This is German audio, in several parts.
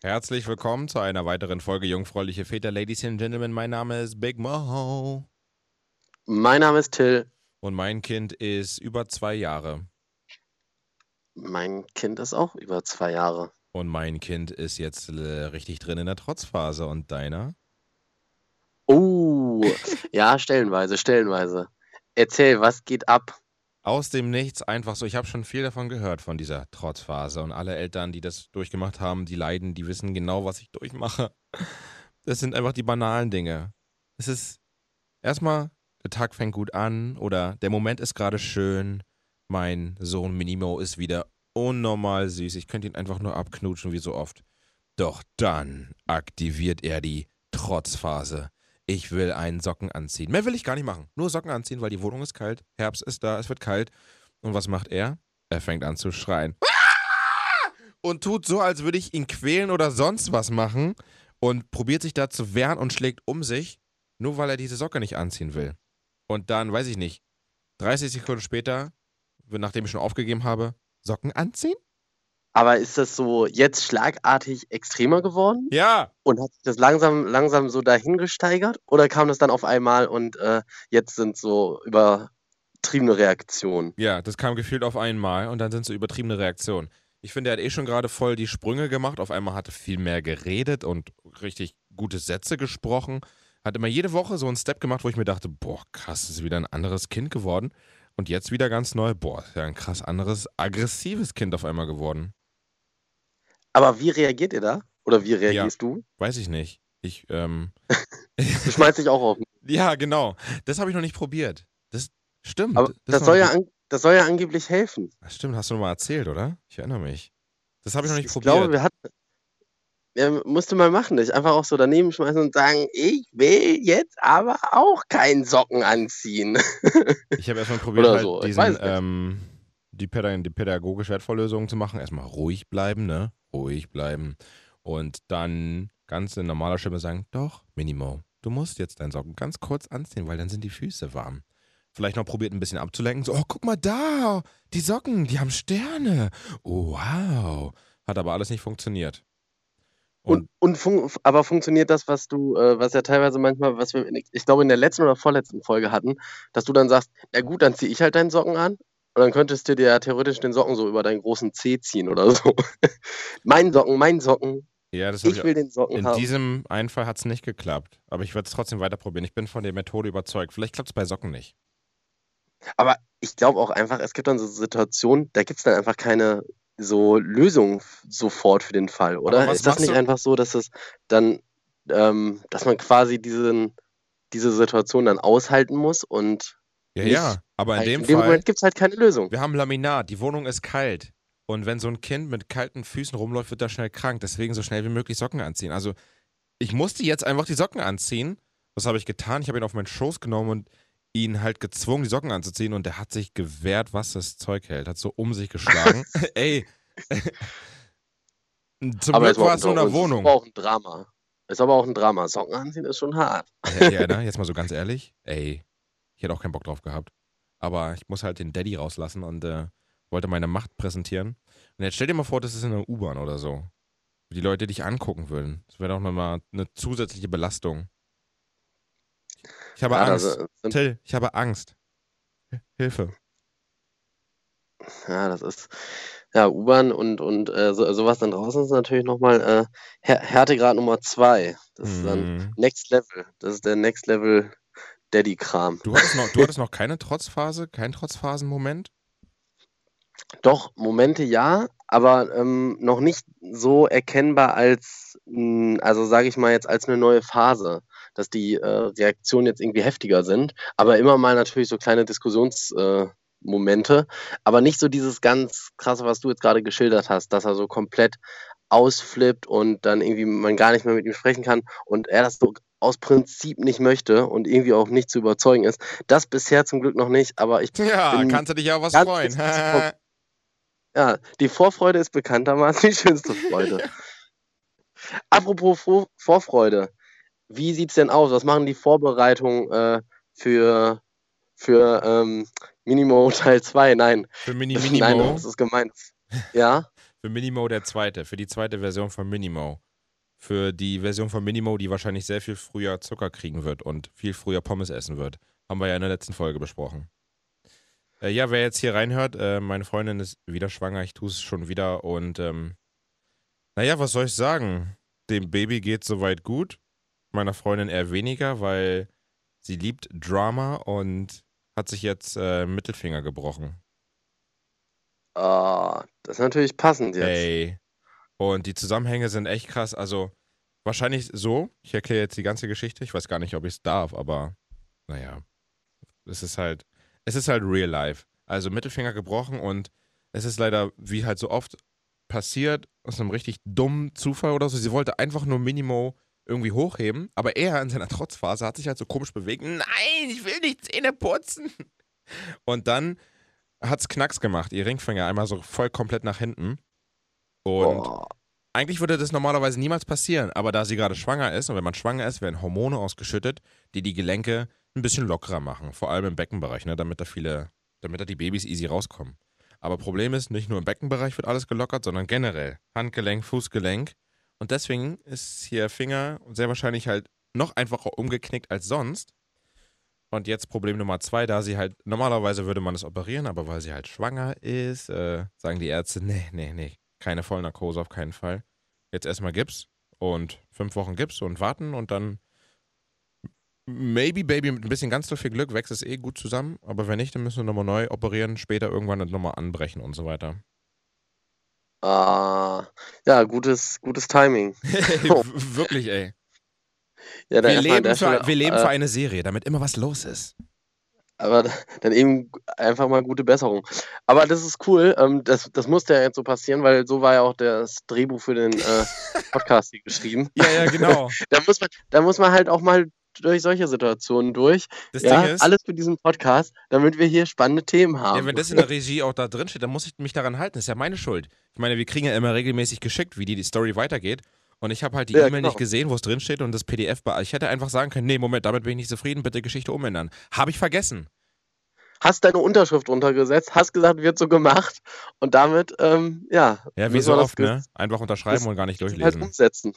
Herzlich willkommen zu einer weiteren Folge Jungfräuliche Väter, Ladies and Gentlemen. Mein Name ist Big Mo. Mein Name ist Till. Und mein Kind ist über zwei Jahre. Mein Kind ist auch über zwei Jahre. Und mein Kind ist jetzt äh, richtig drin in der Trotzphase. Und deiner? Oh, ja, stellenweise, stellenweise. Erzähl, was geht ab? Aus dem Nichts einfach so. Ich habe schon viel davon gehört, von dieser Trotzphase. Und alle Eltern, die das durchgemacht haben, die leiden, die wissen genau, was ich durchmache. Das sind einfach die banalen Dinge. Es ist erstmal, der Tag fängt gut an oder der Moment ist gerade schön. Mein Sohn Minimo ist wieder unnormal süß. Ich könnte ihn einfach nur abknutschen wie so oft. Doch dann aktiviert er die Trotzphase. Ich will einen Socken anziehen. Mehr will ich gar nicht machen. Nur Socken anziehen, weil die Wohnung ist kalt. Herbst ist da, es wird kalt. Und was macht er? Er fängt an zu schreien. Und tut so, als würde ich ihn quälen oder sonst was machen. Und probiert sich da zu wehren und schlägt um sich, nur weil er diese Socke nicht anziehen will. Und dann, weiß ich nicht, 30 Sekunden später, nachdem ich schon aufgegeben habe, Socken anziehen? Aber ist das so jetzt schlagartig extremer geworden? Ja. Und hat sich das langsam, langsam so dahin gesteigert? Oder kam das dann auf einmal und äh, jetzt sind so übertriebene Reaktionen? Ja, das kam gefühlt auf einmal und dann sind so übertriebene Reaktionen. Ich finde, er hat eh schon gerade voll die Sprünge gemacht. Auf einmal hat er viel mehr geredet und richtig gute Sätze gesprochen. Hat immer jede Woche so einen Step gemacht, wo ich mir dachte, boah, krass, ist wieder ein anderes Kind geworden. Und jetzt wieder ganz neu, boah, ist ja ein krass anderes, aggressives Kind auf einmal geworden. Aber wie reagiert ihr da? Oder wie reagierst ja, du? Weiß ich nicht. Ich, ähm. du schmeißt dich auch auf. Ja, genau. Das habe ich noch nicht probiert. Das stimmt. Aber das, das soll, ja das soll ja angeblich helfen. Das stimmt, hast du noch mal erzählt, oder? Ich erinnere mich. Das habe ich noch nicht ich probiert. Ich glaube, wir hatten. Ja, musste mal machen, nicht einfach auch so daneben schmeißen und sagen, ich will jetzt aber auch keinen Socken anziehen. ich habe erstmal probiert, halt so. diesen, ähm, die, Pädag die pädagogische Wertvolllösung zu machen. Erstmal ruhig bleiben, ne? Ruhig bleiben und dann ganz in normaler Stimme sagen, doch, Minimo, du musst jetzt deinen Socken ganz kurz anziehen, weil dann sind die Füße warm. Vielleicht noch probiert ein bisschen abzulenken, so, oh, guck mal da, die Socken, die haben Sterne. Oh, wow. Hat aber alles nicht funktioniert. Und, und, und fun aber funktioniert das, was du, äh, was ja teilweise manchmal, was wir, ich glaube in der letzten oder vorletzten Folge hatten, dass du dann sagst, ja gut, dann ziehe ich halt deinen Socken an und dann könntest du dir ja theoretisch den Socken so über deinen großen Zeh ziehen oder so. mein Socken, mein Socken. Ja, das ich will den Socken in haben. In diesem Einfall hat es nicht geklappt. Aber ich werde es trotzdem weiter probieren. Ich bin von der Methode überzeugt. Vielleicht klappt es bei Socken nicht. Aber ich glaube auch einfach, es gibt dann so Situationen, da gibt es dann einfach keine so Lösung sofort für den Fall, oder? Ist das nicht du? einfach so, dass es dann, ähm, dass man quasi diesen, diese Situation dann aushalten muss und ja, ja, aber in dem, in dem Fall. Moment gibt es halt keine Lösung. Wir haben Laminat, die Wohnung ist kalt. Und wenn so ein Kind mit kalten Füßen rumläuft, wird er schnell krank. Deswegen so schnell wie möglich Socken anziehen. Also, ich musste jetzt einfach die Socken anziehen. Was habe ich getan? Ich habe ihn auf meinen Schoß genommen und ihn halt gezwungen, die Socken anzuziehen. Und der hat sich gewehrt, was das Zeug hält. Hat so um sich geschlagen. Ey. Zum aber Glück war es nur in der Wohnung. Ist aber auch ein Drama. Ist aber auch ein Drama. Socken anziehen ist schon hart. Ja, ja ne? Jetzt mal so ganz ehrlich. Ey, ich hätte auch keinen Bock drauf gehabt. Aber ich muss halt den Daddy rauslassen und äh, wollte meine Macht präsentieren. Und jetzt stell dir mal vor, das ist in einer U-Bahn oder so. Wie die Leute dich angucken würden. Das wäre doch nochmal eine zusätzliche Belastung. Ich habe ja, Angst. Till, ich habe Angst. Hilfe. Ja, das ist. Ja, U-Bahn und, und äh, so, sowas dann draußen ist natürlich nochmal äh, Härtegrad Nummer zwei. Das ist dann mhm. Next Level. Das ist der Next Level Daddy-Kram. Du hattest, noch, du hattest noch keine Trotzphase, kein Trotzphasen-Moment? Doch, Momente ja, aber ähm, noch nicht so erkennbar als, mh, also sage ich mal jetzt als eine neue Phase, dass die äh, Reaktionen jetzt irgendwie heftiger sind, aber immer mal natürlich so kleine Diskussionsmomente, äh, aber nicht so dieses ganz krasse, was du jetzt gerade geschildert hast, dass er so komplett ausflippt und dann irgendwie man gar nicht mehr mit ihm sprechen kann und er das so aus Prinzip nicht möchte und irgendwie auch nicht zu überzeugen ist. Das bisher zum Glück noch nicht, aber ich Ja, kannst du dich auch was freuen. ja, die Vorfreude ist bekanntermaßen die schönste Freude. Apropos Vor Vorfreude, wie sieht's denn aus? Was machen die Vorbereitungen äh, für, für ähm, Minimo Teil 2? Nein. Für Mini Minimo? Nein, das ist gemeint. Ja? für Minimo der zweite, für die zweite Version von Minimo. Für die Version von Minimo, die wahrscheinlich sehr viel früher Zucker kriegen wird und viel früher Pommes essen wird. Haben wir ja in der letzten Folge besprochen. Äh, ja, wer jetzt hier reinhört, äh, meine Freundin ist wieder schwanger, ich tue es schon wieder und ähm, naja, was soll ich sagen? Dem Baby geht soweit gut, meiner Freundin eher weniger, weil sie liebt Drama und hat sich jetzt äh, Mittelfinger gebrochen. Ah, das ist natürlich passend jetzt. Ey. Und die Zusammenhänge sind echt krass. Also, wahrscheinlich so. Ich erkläre jetzt die ganze Geschichte. Ich weiß gar nicht, ob ich es darf, aber naja. Es ist halt, es ist halt real life. Also Mittelfinger gebrochen und es ist leider, wie halt so oft passiert, aus einem richtig dummen Zufall oder so. Sie wollte einfach nur Minimo irgendwie hochheben, aber er in seiner Trotzphase hat sich halt so komisch bewegt. Nein, ich will nicht Zähne putzen. Und dann hat es Knacks gemacht, ihr Ringfinger einmal so voll komplett nach hinten. Und Boah. eigentlich würde das normalerweise niemals passieren, aber da sie gerade schwanger ist und wenn man schwanger ist, werden Hormone ausgeschüttet, die die Gelenke ein bisschen lockerer machen, vor allem im Beckenbereich, ne, damit da viele, damit da die Babys easy rauskommen. Aber Problem ist, nicht nur im Beckenbereich wird alles gelockert, sondern generell Handgelenk, Fußgelenk und deswegen ist hier Finger sehr wahrscheinlich halt noch einfacher umgeknickt als sonst. Und jetzt Problem Nummer zwei, da sie halt, normalerweise würde man das operieren, aber weil sie halt schwanger ist, äh, sagen die Ärzte, nee, nee, nee, keine Vollnarkose auf keinen Fall. Jetzt erstmal Gips und fünf Wochen Gips und warten und dann maybe Baby mit ein bisschen ganz so viel Glück wächst es eh gut zusammen, aber wenn nicht, dann müssen wir nochmal neu operieren, später irgendwann nochmal anbrechen und so weiter. Ah, ja, gutes, gutes Timing. Wirklich, ey. Ja, Wir leben, für, wir leben für eine Serie, damit immer was los ist. Aber dann eben einfach mal gute Besserung. Aber das ist cool. Ähm, das, das musste ja jetzt so passieren, weil so war ja auch das Drehbuch für den äh, Podcast hier geschrieben. Ja, ja, genau. Da muss, man, da muss man halt auch mal durch solche Situationen durch. Das ja, Ding ist, alles für diesen Podcast, damit wir hier spannende Themen haben. ja, wenn das in der Regie auch da drin steht, dann muss ich mich daran halten. Das ist ja meine Schuld. Ich meine, wir kriegen ja immer regelmäßig geschickt, wie die, die Story weitergeht. Und ich habe halt die Ja, E-Mail genau. nicht gesehen, wo es drin steht und das PDF. be- Ich hätte einfach sagen können, nee, Moment, damit bin ich nicht zufrieden, bitte Geschichte umändern. Habe ich vergessen. hast deine Unterschrift runtergesetzt, hast gesagt, wird so gemacht und damit, ähm, ja, Ja, wie so oft, ne? Einfach unterschreiben und gar nicht halt durchlesen. umsetzen.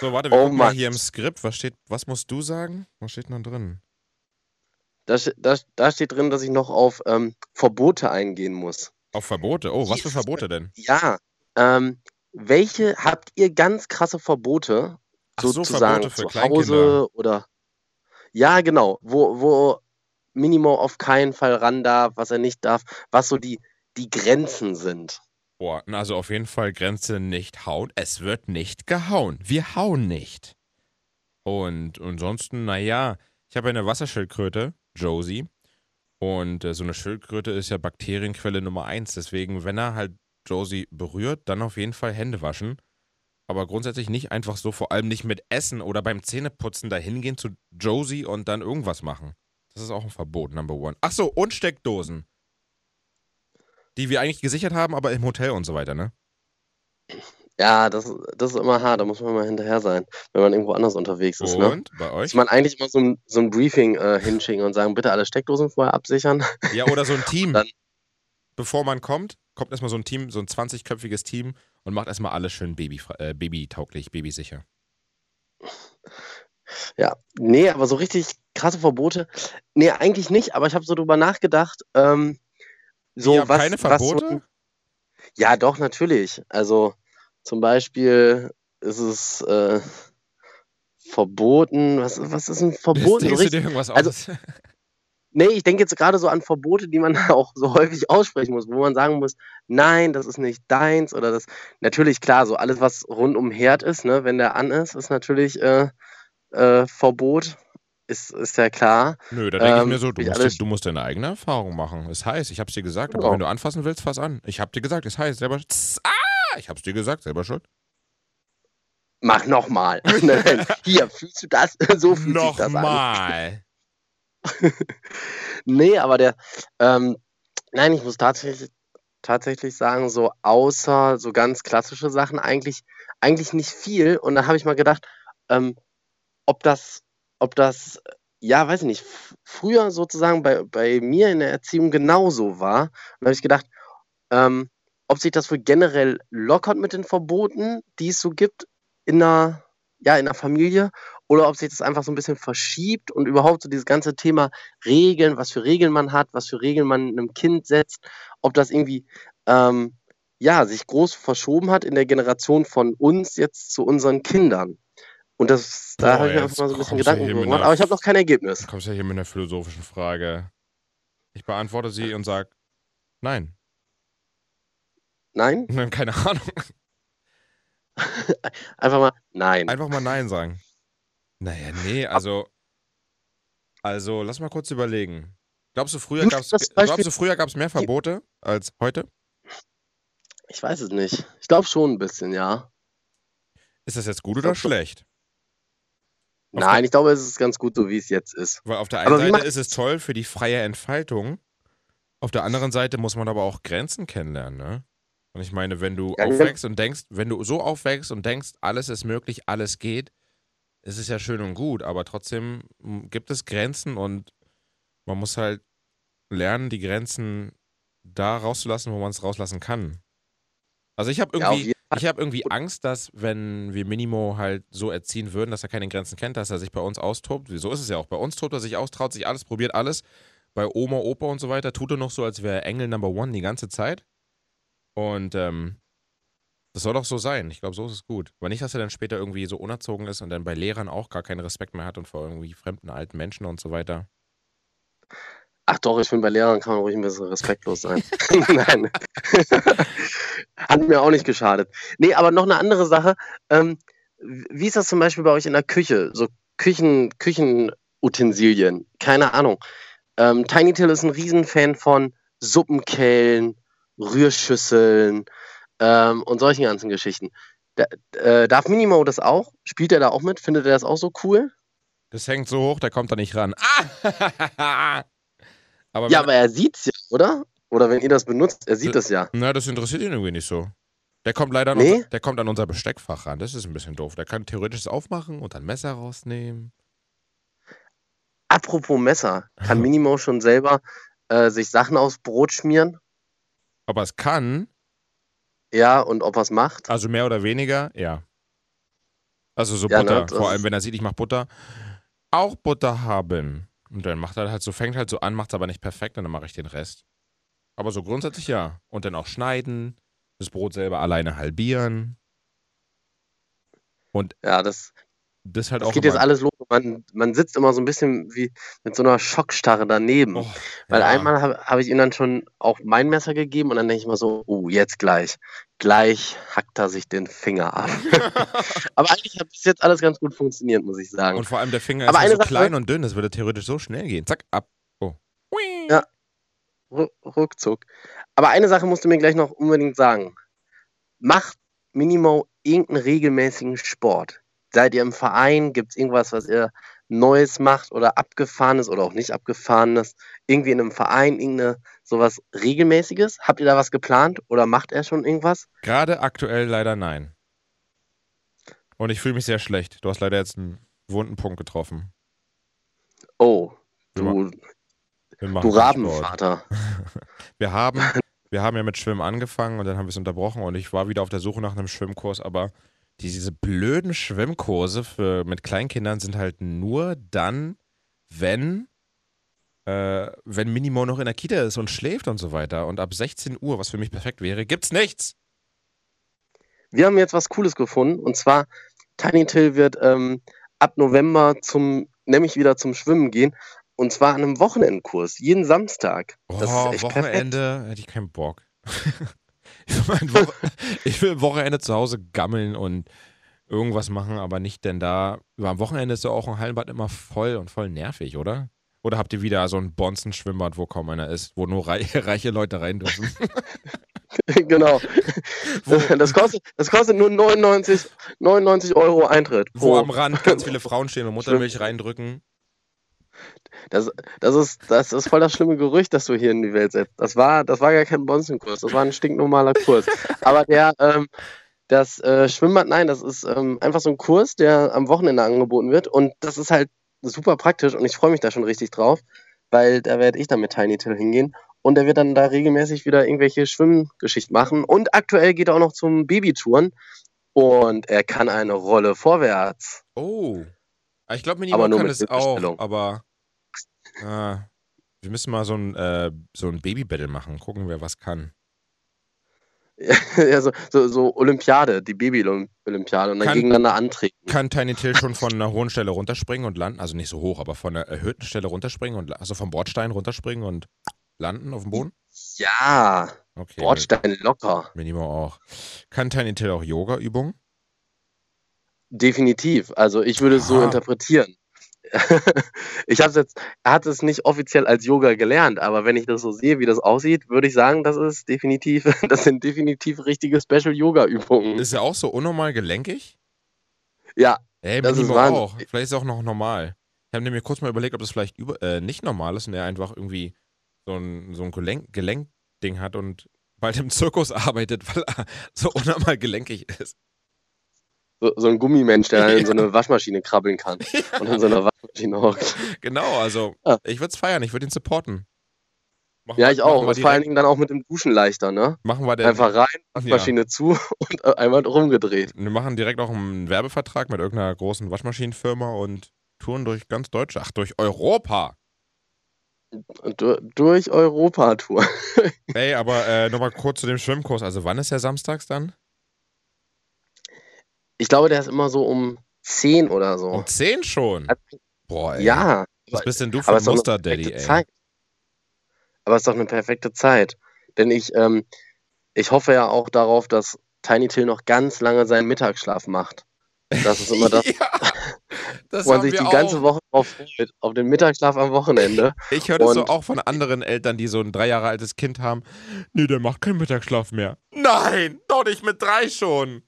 So, warte, wir Oh gucken mal Mann. hier im Skript. Was steht, was musst du sagen? Was steht noch drin? Da, da, da steht drin, dass ich noch auf ähm, Verbote eingehen muss. Auf Verbote. Oh, was für. Verbote denn? Ja, ähm, welche habt ihr ganz krasse Verbote so, sozusagen Verbote für zu. Hause oder ja, genau, wo, wo Minimo auf keinen Fall ran darf, was er nicht darf, was so die, die Grenzen sind. Boah, also auf jeden Fall Grenze nicht hauen. Es wird nicht gehauen. Wir hauen nicht. Und ansonsten, naja, ich habe eine Wasserschildkröte, Josie. Und äh, so eine Schildkröte ist ja Bakterienquelle Nummer eins. Deswegen, wenn er halt Josie berührt, dann auf jeden Fall Hände waschen. Aber grundsätzlich nicht einfach so, vor allem nicht mit Essen oder beim Zähneputzen dahin gehen zu Josie und dann irgendwas machen. Das ist auch ein Verbot, Number One. Ach so, und Steckdosen. Die wir eigentlich gesichert haben, aber im Hotel und so weiter, ne? Ja, das, das ist immer hart, da muss man mal hinterher sein, wenn man irgendwo anders unterwegs ist. Ne? Und bei euch? Muss man eigentlich immer so ein, so ein Briefing äh, hinschicken und sagen, bitte alle Steckdosen vorher absichern. Ja, oder so ein Team. Dann- Bevor man kommt, kommt erstmal so ein Team, so ein 20-köpfiges Team und macht erstmal alles schön baby, äh, babytauglich, babysicher. Ja, nee, aber so richtig krasse Verbote. Nee, eigentlich nicht, aber ich habe so drüber nachgedacht. Ähm, so was, keine was so, Verbote? ja, doch, natürlich. Also zum Beispiel ist es äh, verboten. Was, was ist ein verboten? Denkst du dir irgendwas also- aus? nee, ich denke jetzt gerade so an Verbote, die man auch so häufig aussprechen muss, wo man sagen muss, nein, das ist nicht deins oder das. Natürlich, klar, so alles, was rund um Herd ist, ne, wenn der an ist, ist natürlich äh, äh, Verbot. Ist, ist ja klar. Nö, da denke ich ähm, mir so, du musst, alles- du musst deine eigene Erfahrung machen. Ist heiß, ich hab's dir gesagt, aber Genau. wenn du anfassen willst, fass an. Ich hab dir gesagt, ist heiß, selber. Tss, ah, ich hab's dir gesagt, selber schuld. Mach nochmal. Hier, fühlst du das? So fühlt sich das an. Nee, aber der, ähm, nein, ich muss tatsächlich, tatsächlich sagen, so außer so ganz klassische Sachen eigentlich, eigentlich nicht viel. Und dann habe ich mal gedacht, ähm, ob das, ob das, ja, weiß ich nicht, früher sozusagen bei, bei mir in der Erziehung genauso war. Und da habe ich gedacht, ähm, ob sich das wohl generell lockert mit den Verboten, die es so gibt in einer, ja, in der Familie, oder ob sich das einfach so ein bisschen verschiebt und überhaupt so dieses ganze Thema Regeln, was für Regeln man hat, was für Regeln man einem Kind setzt, ob das irgendwie ähm, ja, sich groß verschoben hat in der Generation von uns jetzt zu unseren Kindern. Und das, da habe ich mir einfach mal so ein bisschen Gedanken gemacht, aber ich habe noch kein Ergebnis. Du kommst ja hier mit einer philosophischen Frage. Ich beantworte sie und sage nein. Nein? Keine Ahnung. Einfach mal nein. Einfach mal nein sagen. Naja, nee, also. Also, lass mal kurz überlegen. Glaubst du, früher gab es mehr Verbote als heute? Ich weiß es nicht. Ich glaube schon ein bisschen, ja. Ist das jetzt gut oder schlecht? Nein, ich glaube, es ist ganz gut, so wie es jetzt ist. Weil auf der einen aber Seite ist es toll für die freie Entfaltung. Auf der anderen Seite muss man aber auch Grenzen kennenlernen, ne? Und ich meine, wenn du ja, aufwächst und denkst, wenn du so aufwächst und denkst, alles ist möglich, alles geht, ist es ja schön und gut, aber trotzdem gibt es Grenzen und man muss halt lernen, die Grenzen da rauszulassen, wo man es rauslassen kann. Also ich habe irgendwie, ja, ich habe irgendwie Angst, dass wenn wir Minimo halt so erziehen würden, dass er keine Grenzen kennt, dass er sich bei uns austobt. So ist es ja auch. Bei uns tobt er sich aus, traut sich alles, probiert alles. Bei Oma, Opa und so weiter tut er noch so, als wäre Engel Number One die ganze Zeit. Und ähm, das soll doch so sein. Ich glaube, so ist es gut. Aber nicht, dass er dann später irgendwie so unerzogen ist und dann bei Lehrern auch gar keinen Respekt mehr hat und vor irgendwie fremden alten Menschen und so weiter. Ach doch, ich finde, bei Lehrern kann man ruhig ein bisschen respektlos sein. Nein. Hat mir auch nicht geschadet. Nee, aber noch eine andere Sache. Ähm, wie ist das zum Beispiel bei euch in der Küche? So Küchen, Küchenutensilien. Keine Ahnung. Ähm, Tiny Till ist ein Riesenfan von Suppenkellen, Rührschüsseln ähm, und solchen ganzen Geschichten. Da, äh, darf Minimo das auch? Spielt er da auch mit? Findet er das auch so cool? Das hängt so hoch, der kommt da nicht ran. Ah! Aber ja, aber er sieht's ja, oder? Oder wenn ihr das benutzt, er sieht das ja. Na, das interessiert ihn irgendwie nicht so. Der kommt leider an, nee? unser, der kommt an unser Besteckfach ran. Das ist ein bisschen doof. Der kann theoretisch es aufmachen und ein Messer rausnehmen. Apropos Messer, kann Minimo schon selber äh, sich Sachen aufs Brot schmieren? Ob er es kann? Ja, und ob es macht? Also mehr oder weniger, ja. Also so ja, Butter, ne, vor allem wenn er sieht, ich mache Butter. Auch Butter haben. Und dann macht er halt so, fängt halt so an, macht es aber nicht perfekt und dann mache ich den Rest. Aber so grundsätzlich ja. Und dann auch schneiden, das Brot selber alleine halbieren. Und ja, das, das, halt das auch geht jetzt alles los. Man, man sitzt immer so ein bisschen wie mit so einer Schockstarre daneben. Oh, Weil ja. einmal habe hab ich ihm dann schon auch mein Messer gegeben und dann denke ich mal so, oh, jetzt gleich. Gleich hackt er sich den Finger ab. Aber eigentlich hat bis jetzt alles ganz gut funktioniert, muss ich sagen. Und vor allem der Finger Aber ist so Sache, klein und dünn, das würde theoretisch so schnell gehen. Zack, ab. Oh. Ja. ruckzuck. Aber eine Sache musst du mir gleich noch unbedingt sagen. Macht Minimo irgendeinen regelmäßigen Sport? Seid ihr im Verein? Gibt es irgendwas, was ihr Neues macht oder abgefahrenes oder auch nicht abgefahrenes? Irgendwie in einem Verein, irgendeine sowas regelmäßiges? Habt ihr da was geplant oder macht er schon irgendwas? Gerade aktuell leider nein. Und ich fühle mich sehr schlecht. Du hast leider jetzt einen wunden Punkt getroffen. Oh, du, du Rabenvater. wir haben, wir haben ja mit Schwimmen angefangen und dann haben wir es unterbrochen und ich war wieder auf der Suche nach einem Schwimmkurs, aber diese blöden Schwimmkurse für, mit Kleinkindern sind halt nur dann, wenn, äh, wenn Minimo noch in der Kita ist und schläft und so weiter. Und ab 16 Uhr, was für mich perfekt wäre, gibt's nichts. Wir haben jetzt was Cooles gefunden und zwar Tiny Till wird ähm, ab November zum, nämlich wieder zum Schwimmen gehen und zwar an einem Wochenendkurs, jeden Samstag. Oh, Wochenende perfekt. hätte ich keinen Bock. ich will am Wochenende zu Hause gammeln und irgendwas machen, aber nicht denn da. Am Wochenende ist ja auch ein Hallenbad immer voll und voll nervig, oder? Oder habt ihr wieder so ein Bonzen-Schwimmbad, wo kaum einer ist, wo nur reiche, reiche Leute rein dürfen? genau. Das kostet, das kostet nur 99, 99 Euro Eintritt. Wo am Rand ganz viele Frauen stehen und Muttermilch reindrücken. Das, das, ist, das ist voll das schlimme Gerücht, das du hier in die Welt setzt. Das war, das war gar kein Bonzenkurs, das war ein stinknormaler Kurs. Aber der, ähm, das äh, Schwimmbad, nein, das ist ähm, einfach so ein Kurs, der am Wochenende angeboten wird. Und das ist halt super praktisch und ich freue mich da schon richtig drauf, weil da werde ich dann mit Tiny Till hingehen. und er wird dann da regelmäßig wieder irgendwelche Schwimmgeschichten machen. Und aktuell geht er auch noch zum Babytouren und er kann eine Rolle vorwärts. Oh. Ich glaube, Minimo kann es auch, aber äh, wir müssen mal so ein, äh, so ein Baby-Battle machen. Gucken, wer was kann. ja, so, so, so Olympiade, die Baby-Olympiade und dann Kann- gegeneinander antreten. Kann Tiny Till schon von einer hohen Stelle runterspringen und landen? Also nicht so hoch, aber von einer erhöhten Stelle runterspringen und also vom Bordstein runterspringen und landen auf dem Boden? Ja, Okay. Bordstein locker. Minimo auch. Kann Tiny Till auch Yoga-Übungen? Definitiv. Also ich würde es so Ah. interpretieren. ich habe jetzt, er hat es nicht offiziell als Yoga gelernt, aber wenn ich das so sehe, wie das aussieht, würde ich sagen, das ist definitiv, das sind definitiv richtige Special-Yoga-Übungen. Ist er auch so unnormal gelenkig? Ja, Ey, Das ist auch. Vielleicht ist es auch noch normal. Ich habe nämlich kurz mal überlegt, ob das vielleicht über, äh, nicht normal ist und er einfach irgendwie so ein, so ein Gelenk, Gelenkding hat und bald im Zirkus arbeitet, weil er so unnormal gelenkig ist. So, so ein Gummimensch, der in so Ja. eine Waschmaschine krabbeln kann und in so einer Waschmaschine hockt. Genau, also Ah. ich würde es feiern, ich würde ihn supporten. Machen Ja, wir- ich auch. Und vor allen Dingen dann auch mit dem Duschen leichter, ne? machen wir, der, Einfach rein, Waschmaschine zu und äh, einmal rumgedreht. wir machen direkt auch einen Werbevertrag mit irgendeiner großen Waschmaschinenfirma und touren durch ganz Deutschland. Ach, durch Europa. Du, durch Europa-Tour. Ey, aber äh, nochmal kurz zu dem Schwimmkurs. Also wann ist der samstags dann? Ich glaube, der ist immer so um 10 oder so. Um 10 schon. Boah, ey. Ja, Was bist denn du für ein Muster-Daddy, ey? Zeit. Aber es ist doch eine perfekte Zeit. Denn ich, ähm, ich hoffe ja auch darauf, dass Tiny Till noch ganz lange seinen Mittagsschlaf macht. Das ist immer das, ja, das wo man sich die ganze auch. Woche drauf freut. Auf den Mittagsschlaf am Wochenende. Ich höre das so auch von anderen Eltern, die so ein drei Jahre altes Kind haben. Nee, der macht keinen Mittagsschlaf mehr. Nein, doch nicht mit drei schon.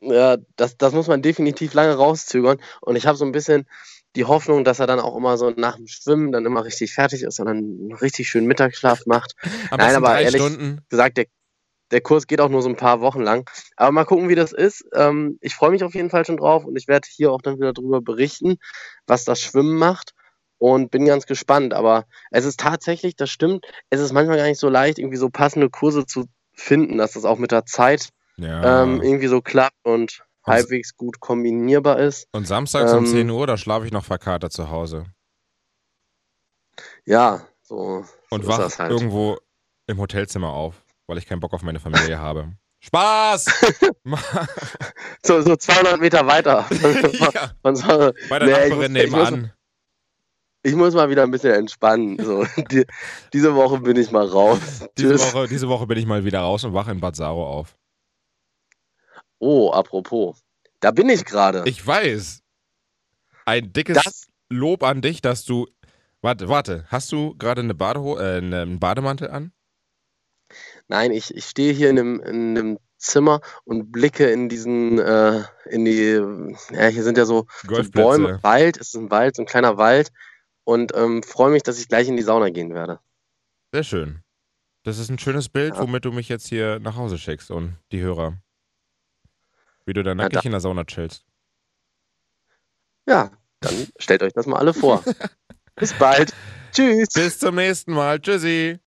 Ja, das, das muss man definitiv lange rauszögern. Und ich habe so ein bisschen die Hoffnung, dass er dann auch immer so nach dem Schwimmen dann immer richtig fertig ist und dann einen richtig schönen Mittagsschlaf macht. Am Nein, aber ehrlich- Stunden. gesagt, der, der Kurs geht auch nur so ein paar Wochen lang. Aber mal gucken, wie das ist. Ähm, ich freue mich auf jeden Fall schon drauf und ich werde hier auch dann wieder darüber berichten, was das Schwimmen macht. Und bin ganz gespannt. Aber es ist tatsächlich, das stimmt, es ist manchmal gar nicht so leicht, irgendwie so passende Kurse zu finden, dass das auch mit der Zeit Ja. ähm, irgendwie so klappt und Und- halbwegs gut kombinierbar ist. Und samstags um ähm, 10 Uhr, da schlafe ich noch verkatert zu Hause. Ja, so, Und so wach halt. irgendwo im Hotelzimmer auf, weil ich keinen Bock auf meine Familie habe. Spaß! So, so 200 Meter weiter. ja, so, bei der Nee, ich Nachbarin muss- ich muss- nebenan. ich muss mal wieder ein bisschen entspannen. So, die, diese Woche bin ich mal raus. Diese. Woche, diese Woche bin ich mal wieder raus und wache in Bad Saro auf. Oh, apropos. Da bin ich gerade. Ich weiß. Ein dickes Das, Lob an dich, dass du. Warte, warte. Hast du gerade eine Badeho äh, einen Bademantel an? nein, ich, ich stehe hier in einem, in einem Zimmer und blicke in diesen, äh, in die, ja, hier sind ja so, so. Bäume, Wald, es ist ein Wald, so ein kleiner Wald und ähm, freue mich, dass ich gleich in die Sauna gehen werde. Sehr schön. Das ist ein schönes Bild, Ja. womit du mich jetzt hier nach Hause schickst und die Hörer. Wie du da nackig da- in der Sauna chillst. Ja, dann stellt euch das mal alle vor. Bis bald. Tschüss. Bis zum nächsten Mal. Tschüssi.